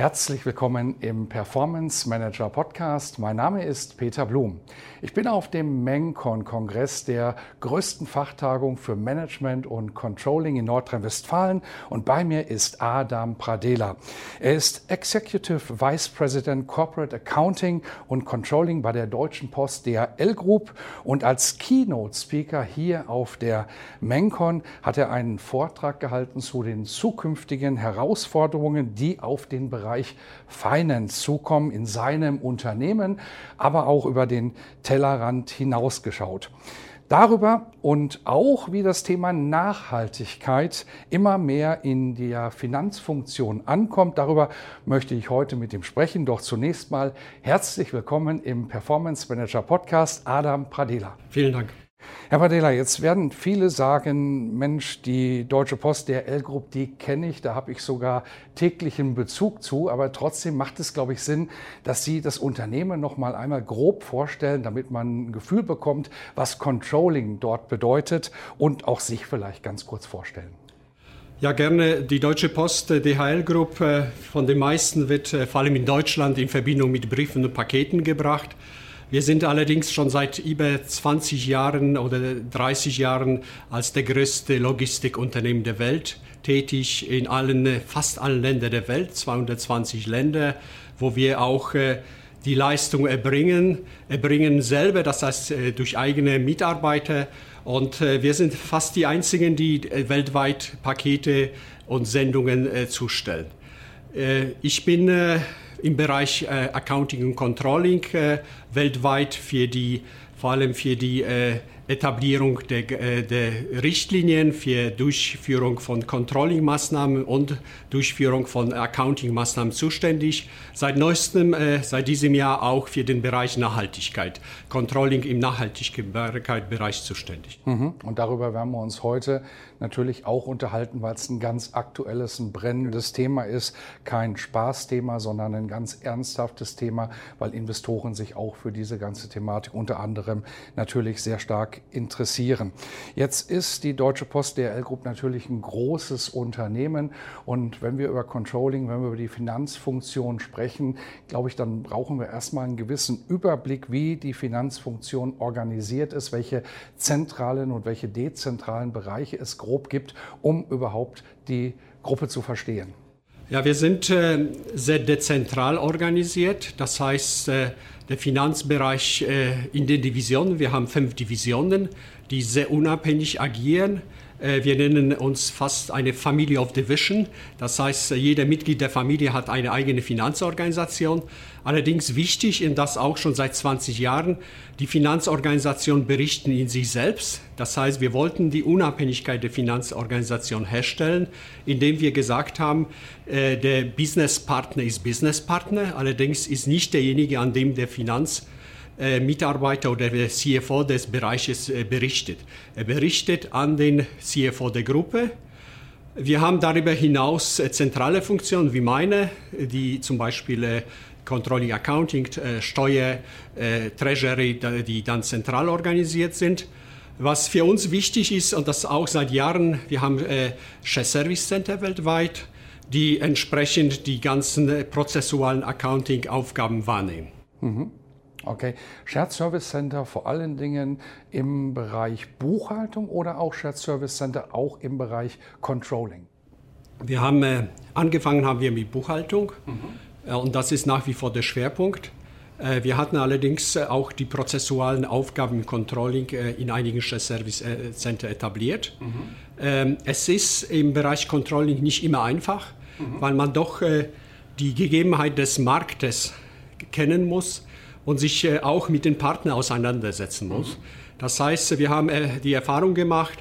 Herzlich willkommen im Performance Manager Podcast. Mein Name ist Peter Blum. Ich bin auf dem MENCON-Kongress der größten Fachtagung für Management und Controlling in Nordrhein-Westfalen und bei mir ist Adam Pradela. Er ist Executive Vice President Corporate Accounting und Controlling bei der Deutschen Post DHL Group und als Keynote Speaker hier auf der MENCON hat er einen Vortrag gehalten zu den zukünftigen Herausforderungen, die auf den Bereich Bereich Finance zukommen in seinem Unternehmen, aber auch über den Tellerrand hinausgeschaut. Darüber und auch wie das Thema Nachhaltigkeit immer mehr in der Finanzfunktion ankommt, darüber möchte ich heute mit ihm sprechen. Doch zunächst mal herzlich willkommen im Performance Manager Podcast Adam Pradela. Vielen Dank. Herr Padela, jetzt werden viele sagen, Mensch, die Deutsche Post, der L-Group, die kenne ich, da habe ich sogar täglichen Bezug zu, aber trotzdem macht es, glaube ich, Sinn, dass Sie das Unternehmen noch mal einmal grob vorstellen, damit man ein Gefühl bekommt, was Controlling dort bedeutet und auch sich vielleicht ganz kurz vorstellen. Ja, gerne. Die Deutsche Post DHL Group äh, von den meisten wird äh, vor allem in Deutschland in Verbindung mit Briefen und Paketen gebracht. Wir sind allerdings schon seit über 20 Jahren oder 30 Jahren als der größte Logistikunternehmen der Welt tätig in allen, fast allen Ländern der Welt, 220 Länder, wo wir auch äh, die Leistung erbringen, erbringen selber, das heißt äh, durch eigene Mitarbeiter. Und äh, wir sind fast die einzigen, die weltweit Pakete und Sendungen zustellen. Ich bin im Bereich äh, Accounting und Controlling äh, weltweit für die, vor allem für die äh, Etablierung der, der, Richtlinien für Durchführung von Controlling-Maßnahmen und Durchführung von Accounting-Maßnahmen zuständig. Seit neuestem, seit diesem Jahr auch für den Bereich Nachhaltigkeit. Controlling im Nachhaltigkeitsbereich zuständig. Mhm. Und darüber werden wir uns heute natürlich auch unterhalten, weil es ein ganz aktuelles, ein brennendes Thema ist. Kein Spaßthema, sondern ein ganz ernsthaftes Thema, weil Investoren sich auch für diese ganze Thematik unter anderem natürlich sehr stark interessieren. Jetzt ist die Deutsche Post DRL Group natürlich ein großes Unternehmen und wenn wir über Controlling, wenn wir über die Finanzfunktion sprechen, glaube ich, dann brauchen wir erstmal einen gewissen Überblick, wie die Finanzfunktion organisiert ist, welche zentralen und welche dezentralen Bereiche es grob gibt, um überhaupt die Gruppe zu verstehen. Ja, wir sind äh, sehr dezentral organisiert. Das heißt, äh, der Finanzbereich äh, in den Divisionen, wir haben fünf Divisionen, die sehr unabhängig agieren. Äh, wir nennen uns fast eine Family of Division. Das heißt, jeder Mitglied der Familie hat eine eigene Finanzorganisation. Allerdings wichtig, und das auch schon seit 20 Jahren, die Finanzorganisationen berichten in sich selbst. Das heißt, wir wollten die Unabhängigkeit der Finanzorganisation herstellen, indem wir gesagt haben, äh, der Businesspartner ist Businesspartner, allerdings ist nicht derjenige, an dem der Finanz äh, Mitarbeiter oder der CFO des Bereiches äh, berichtet. Er berichtet an den CFO der Gruppe. Wir haben darüber hinaus äh, zentrale Funktionen wie meine, die zum Beispiel Controlling Accounting, Steuer, Treasury, die dann zentral organisiert sind. Was für uns wichtig ist, und das auch seit Jahren, wir haben äh, Share Service Center weltweit, die entsprechend die ganzen prozessualen Accounting-Aufgaben wahrnehmen. Mhm. Okay, Shared Service Center vor allen Dingen im Bereich Buchhaltung oder auch Shared Service Center auch im Bereich Controlling? Wir haben äh, angefangen haben wir mit Buchhaltung mhm. äh, und das ist nach wie vor der Schwerpunkt. Äh, wir hatten allerdings äh, auch die prozessualen Aufgaben im Controlling äh, in einigen Shared Service äh, Center etabliert. Mhm. Ähm, es ist im Bereich Controlling nicht immer einfach, mhm. weil man doch die Gegebenheit des Marktes kennen muss und sich äh, auch mit den Partnern auseinandersetzen muss. Das heißt, wir haben äh, die Erfahrung gemacht,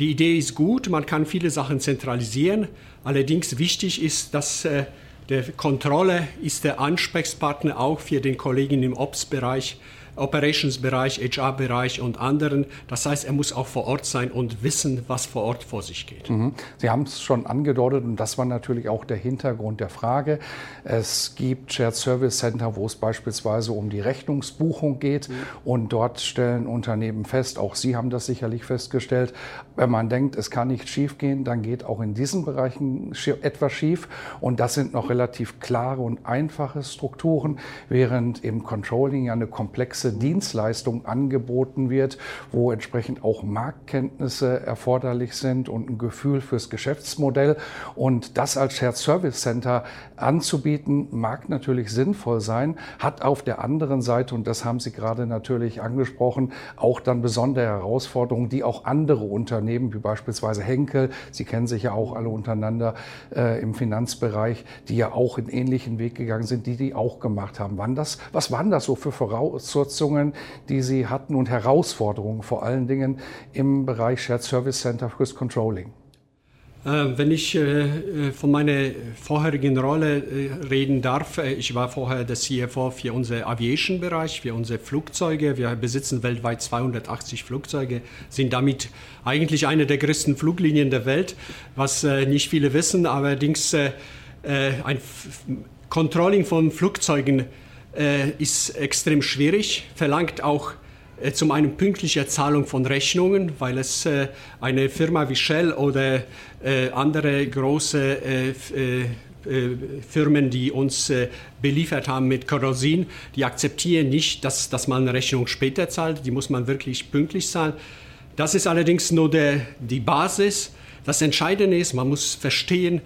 Die Idee ist gut, man kann viele Sachen zentralisieren. Allerdings wichtig ist, dass äh, der Kontrolle ist der Ansprechpartner auch für den Kollegen im Ops-Bereich Operations-Bereich, HR-Bereich und anderen. Das heißt, er muss auch vor Ort sein und wissen, was vor Ort vor sich geht. Mhm. Sie haben es schon angedeutet und das war natürlich auch der Hintergrund der Frage. Es gibt Shared Service Center, wo es beispielsweise um die Rechnungsbuchung geht mhm. und dort stellen Unternehmen fest, auch Sie haben das sicherlich festgestellt, wenn man denkt, es kann nicht schiefgehen, dann geht auch in diesen Bereichen etwas schief und das sind noch relativ klare und einfache Strukturen, während im Controlling ja eine komplexe Dienstleistung angeboten wird, wo entsprechend auch Marktkenntnisse erforderlich sind und ein Gefühl fürs Geschäftsmodell. Und das als Shared Service Center anzubieten, mag natürlich sinnvoll sein, hat auf der anderen Seite, und das haben Sie gerade natürlich angesprochen, auch dann besondere Herausforderungen, die auch andere Unternehmen, wie beispielsweise Henkel, Sie kennen sich ja auch alle untereinander äh, im Finanzbereich, die ja auch in ähnlichen Weg gegangen sind, die die auch gemacht haben. Wann das, was waren das so für Voraussetzungen? Voraussetzungen, die Sie hatten und Herausforderungen vor allen Dingen im Bereich Shared Service Center fürs Controlling? Äh, wenn ich äh, von meiner vorherigen Rolle äh, reden darf, ich war vorher der CFO für unseren Aviation-Bereich, für unsere Flugzeuge. Wir besitzen weltweit 280 Flugzeuge, sind damit eigentlich eine der größten Fluglinien der Welt, was nicht viele wissen. Allerdings ein Controlling von Flugzeugen äh, ist extrem schwierig, verlangt auch äh, zum einen pünktliche Zahlung von Rechnungen, weil es äh, eine Firma wie Shell oder äh, andere große äh, äh, Firmen, die uns beliefert haben mit Kerosin, die akzeptieren nicht, dass, dass man eine Rechnung später zahlt. Die muss man wirklich pünktlich zahlen. Das ist allerdings nur der, die Basis. Das Entscheidende ist, man muss verstehen,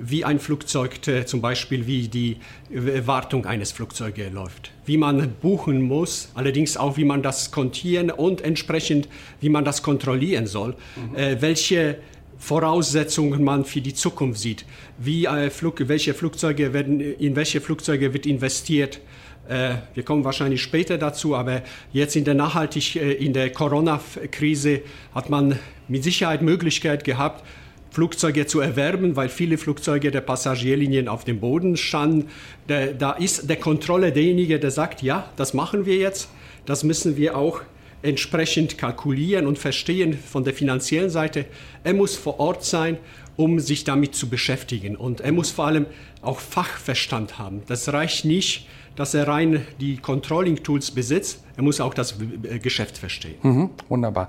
wie ein Flugzeug, äh, zum Beispiel wie die Wartung eines Flugzeuges läuft, wie man buchen muss, allerdings auch wie man das kontieren und entsprechend wie man das kontrollieren soll, mhm. äh, welche Voraussetzungen man für die Zukunft sieht, wie äh, Flug, welche Flugzeuge werden, in welche Flugzeuge wird investiert. Äh, wir kommen wahrscheinlich später dazu, aber jetzt in der Nachhaltig, äh, in der Corona-Krise hat man mit Sicherheit Möglichkeit gehabt, Flugzeuge zu erwerben, weil viele Flugzeuge der Passagierlinien auf dem Boden standen. Da, da ist der Kontrolle derjenige, der sagt, ja, das machen wir jetzt. Das müssen wir auch entsprechend kalkulieren und verstehen von der finanziellen Seite. Er muss vor Ort sein, um sich damit zu beschäftigen. Und er muss vor allem auch Fachverstand haben. Das reicht nicht, dass er rein die Controlling-Tools besitzt. Er muss auch das Geschäft verstehen. Mhm, wunderbar.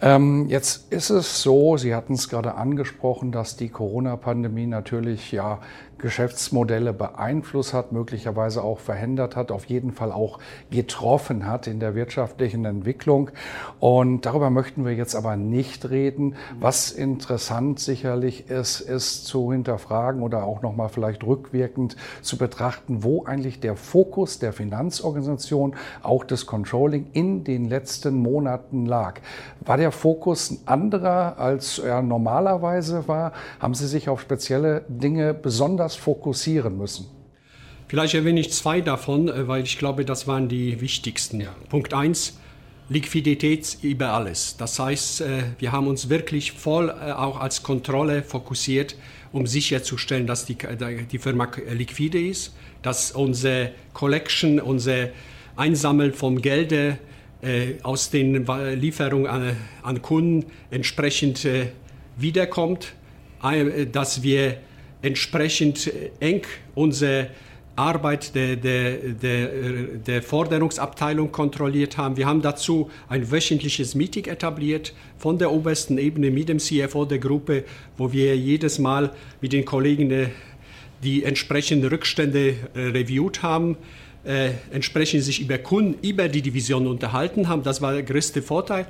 Ähm, jetzt ist es so, Sie hatten es gerade angesprochen, dass die Corona-Pandemie natürlich ja Geschäftsmodelle beeinflusst hat, möglicherweise auch verhindert hat, auf jeden Fall auch getroffen hat in der wirtschaftlichen Entwicklung. Und darüber möchten wir jetzt aber nicht reden. Was interessant sicherlich ist, ist zu hinterfragen oder auch nochmal vielleicht rückwirkend zu betrachten, wo eigentlich der Fokus der Finanzorganisation, auch des Controlling in den letzten Monaten lag. War der Fokus ein anderer, als er normalerweise war? Haben Sie sich auf spezielle Dinge besonders fokussieren müssen? Vielleicht erwähne ich zwei davon, äh, weil ich glaube, das waren die wichtigsten. Ja. Punkt eins: Liquidität über alles. Das heißt, äh, wir haben uns wirklich voll äh, auch als Kontrolle fokussiert, um sicherzustellen, dass die, die Firma liquide ist, dass unsere Collection, unser Einsammeln vom Gelde aus den Lieferungen an, an Kunden entsprechend wiederkommt, dass wir entsprechend eng unsere Arbeit der, der, der, der Forderungsabteilung kontrolliert haben. Wir haben dazu ein wöchentliches Meeting etabliert von der obersten Ebene mit dem CFO der Gruppe, wo wir jedes Mal mit den Kollegen äh, die entsprechenden Rückstände äh, reviewt haben, äh, entsprechend sich über Kunden, über die Division unterhalten haben. Das war der größte Vorteil.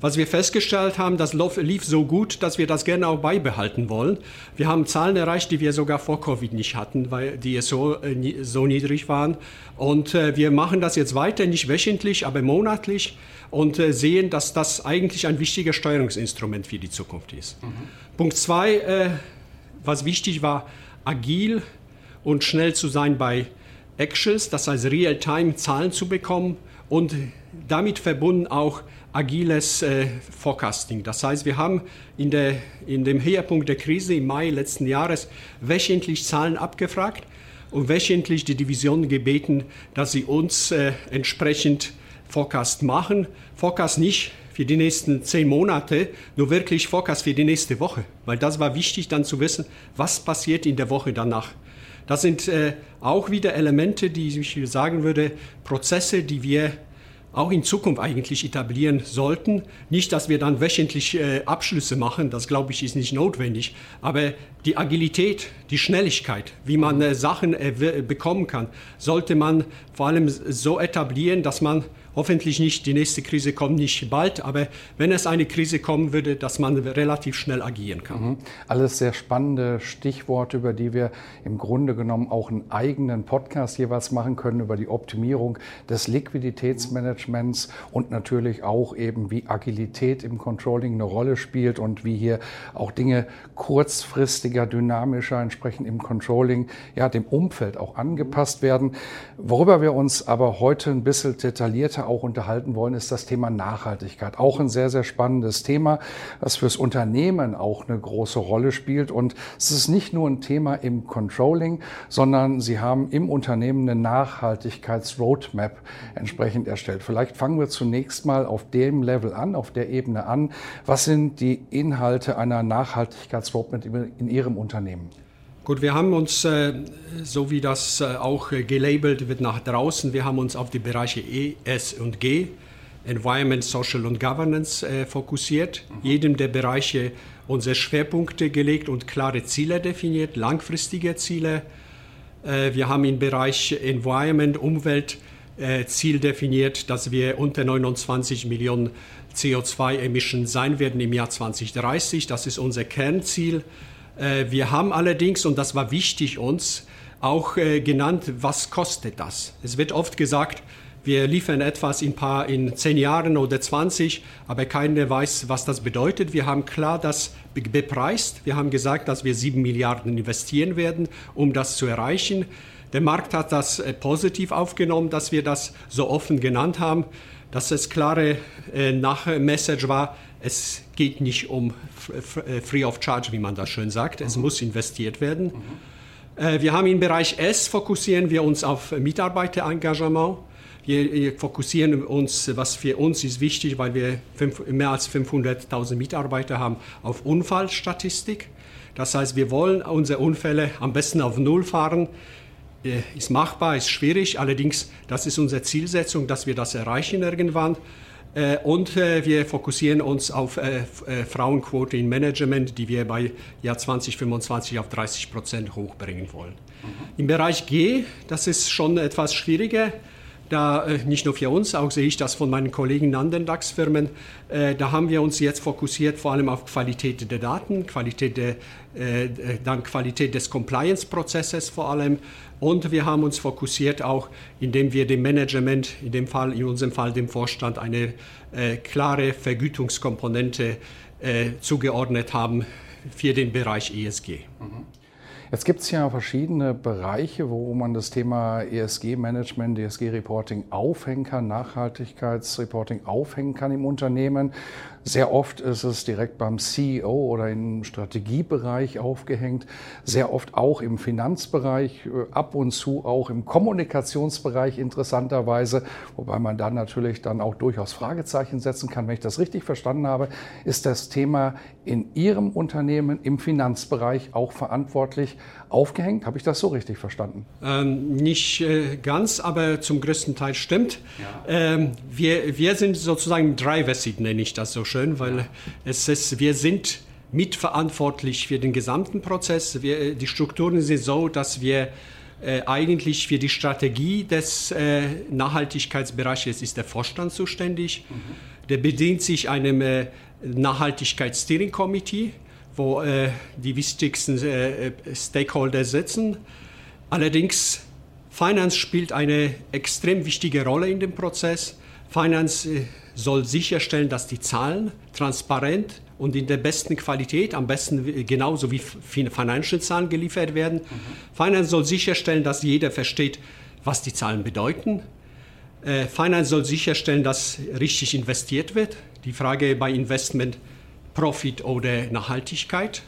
Was wir festgestellt haben, das lief so gut, dass wir das gerne auch beibehalten wollen. Wir haben Zahlen erreicht, die wir sogar vor Covid nicht hatten, weil die so, äh, so niedrig waren. Und äh, wir machen das jetzt weiter, nicht wöchentlich, aber monatlich und äh, sehen, dass das eigentlich ein wichtiger Steuerungsinstrument für die Zukunft ist. Mhm. Punkt zwei, was wichtig war, agil und schnell zu sein bei Actions, das heißt Real-Time Zahlen zu bekommen und damit verbunden auch agiles äh, Forecasting. Das heißt, wir haben in, der, in dem Höhepunkt der Krise im Mai letzten Jahres wöchentlich Zahlen abgefragt und wöchentlich die Divisionen gebeten, dass sie uns äh, entsprechend Forecast machen. Forecast nicht für die nächsten zehn Monate, nur wirklich Forecast für die nächste Woche, weil das war wichtig dann zu wissen, was passiert in der Woche danach. Das sind äh, auch wieder Elemente, die ich sagen würde, Prozesse, die wir auch in Zukunft eigentlich etablieren sollten. Nicht, dass wir dann wöchentlich äh, Abschlüsse machen, das glaube ich ist nicht notwendig, aber die Agilität, die Schnelligkeit, wie man äh, Sachen äh, bekommen kann, sollte man vor allem so etablieren, dass man hoffentlich nicht, die nächste Krise kommt nicht bald, aber wenn es eine Krise kommen würde, dass man relativ schnell agieren kann. Mhm. Alles sehr spannende Stichworte, über die wir im Grunde genommen auch einen eigenen Podcast jeweils machen können, über die Optimierung des Liquiditätsmanagements und natürlich auch eben, wie Agilität im Controlling eine Rolle spielt und wie hier auch Dinge kurzfristiger, dynamischer entsprechend im Controlling, ja, dem Umfeld auch angepasst werden. Worüber wir uns aber heute ein bisschen detaillierter auch unterhalten wollen, ist das Thema Nachhaltigkeit. Auch ein sehr, sehr spannendes Thema, das fürs Unternehmen auch eine große Rolle spielt. Und es ist nicht nur ein Thema im Controlling, sondern Sie haben im Unternehmen eine Nachhaltigkeitsroadmap entsprechend erstellt. Vielleicht fangen wir zunächst mal auf dem Level an, auf der Ebene an. Was sind die Inhalte einer Nachhaltigkeitsroadmap in Ihrem Unternehmen? Gut, wir haben uns, äh, so wie das äh, auch gelabelt wird nach draußen, wir haben uns auf die Bereiche E, S und G, Environment, Social und Governance, äh, fokussiert. Mhm. Jedem der Bereiche unsere Schwerpunkte gelegt und klare Ziele definiert, langfristige Ziele. Wir haben im Bereich Environment, Umwelt, Ziel definiert, dass wir unter 29 Millionen CO2-Emissionen sein werden im Jahr 2030. Das ist unser Kernziel. Äh, wir haben allerdings, und das war wichtig uns, auch äh, genannt, was kostet das? Es wird oft gesagt, wir liefern etwas in, paar, in zehn Jahren oder 20, aber keiner weiß, was das bedeutet. Wir haben klar das bepreist. Wir haben gesagt, dass wir sieben Milliarden investieren werden, um das zu erreichen. Der Markt hat das äh, positiv aufgenommen, dass wir das so offen genannt haben, dass es klare äh, Nachmessage war, es geht nicht um äh, Free of Charge, wie man das schön sagt. Es mhm. muss investiert werden. Mhm. Wir haben im Bereich S fokussieren wir uns auf Mitarbeiterengagement. Wir fokussieren uns, was für uns ist wichtig, weil wir fünf, mehr als 500.000 Mitarbeiter haben, auf Unfallstatistik. Das heißt, wir wollen unsere Unfälle am besten auf Null fahren. Äh, ist machbar, ist schwierig, allerdings das ist unsere Zielsetzung, dass wir das erreichen irgendwann. Äh, und äh, wir fokussieren uns auf Frauenquote im Management, die wir bei Jahr 2025 auf 30 Prozent hochbringen wollen. Mhm. Im Bereich G, das ist schon etwas schwieriger. Da nicht nur für uns, auch sehe ich das von meinen Kollegen in anderen DAX-Firmen. Da haben wir uns jetzt fokussiert vor allem auf Qualität der Daten, Qualität der, dann Qualität des Compliance-Prozesses vor allem und wir haben uns fokussiert auch, indem wir dem Management, in dem Fall, in unserem Fall dem Vorstand, eine äh, klare Vergütungskomponente äh, zugeordnet haben für den Bereich ESG. Mhm. Jetzt gibt es ja verschiedene Bereiche, wo man das Thema ESG-Management, ESG-Reporting aufhängen kann, Nachhaltigkeitsreporting aufhängen kann im Unternehmen. Sehr oft ist es direkt beim CEO oder im Strategiebereich aufgehängt, sehr oft auch im Finanzbereich, äh, ab und zu auch im Kommunikationsbereich interessanterweise, wobei man dann natürlich dann auch durchaus Fragezeichen setzen kann. Wenn ich das richtig verstanden habe, ist das Thema in Ihrem Unternehmen im Finanzbereich auch verantwortlich aufgehängt. Habe ich das so richtig verstanden? Ähm, nicht äh, ganz, aber zum größten Teil stimmt. Ja. Ähm, wir, wir sind sozusagen Seat, nenne ich das so schön, weil ja. es ist, wir sind mitverantwortlich für den gesamten Prozess. Wir, die Strukturen sind so, dass wir äh, eigentlich für die Strategie des äh, Nachhaltigkeitsbereiches ist der Vorstand zuständig. Mhm. Der bedient sich einem äh, Nachhaltigkeits-Steering Committee wo äh, die wichtigsten äh, Stakeholder sitzen. Allerdings, Finance spielt eine extrem wichtige Rolle in dem Prozess. Finance äh, soll sicherstellen, dass die Zahlen transparent und in der besten Qualität, am besten genauso wie Financial Zahlen geliefert werden. Mhm. Finance soll sicherstellen, dass jeder versteht, was die Zahlen bedeuten. Äh, Finance soll sicherstellen, dass richtig investiert wird. Die Frage bei Investment, Profit oder Nachhaltigkeit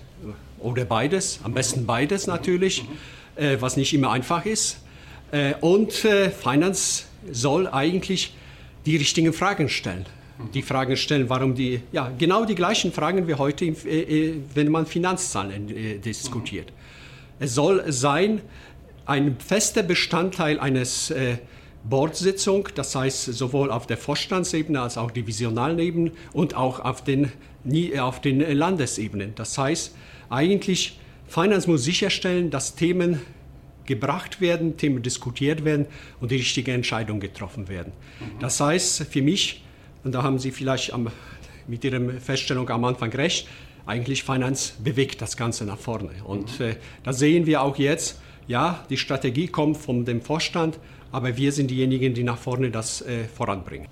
oder beides, am besten beides natürlich, äh, was nicht immer einfach ist. Äh, und äh, Finance soll eigentlich die richtigen Fragen stellen. Die Fragen stellen, warum die, ja, genau die gleichen Fragen wie heute, äh, äh, wenn man Finanzzahlen äh, diskutiert. Es soll sein, ein fester Bestandteil eines Boardsitzung, das heißt sowohl auf der Vorstandsebene als auch divisionalen Ebene und auch auf den, auf den Landesebenen. Das heißt, eigentlich, Finance muss sicherstellen, dass Themen gebracht werden, Themen diskutiert werden und die richtige Entscheidung getroffen werden. Mhm. Das heißt, für mich, und da haben Sie vielleicht am, mit Ihrer Feststellung am Anfang recht, eigentlich Finance bewegt das Ganze nach vorne. Und mhm. äh, da sehen wir auch jetzt, ja, die Strategie kommt von dem Vorstand, aber wir sind diejenigen, die nach vorne das äh, voranbringen.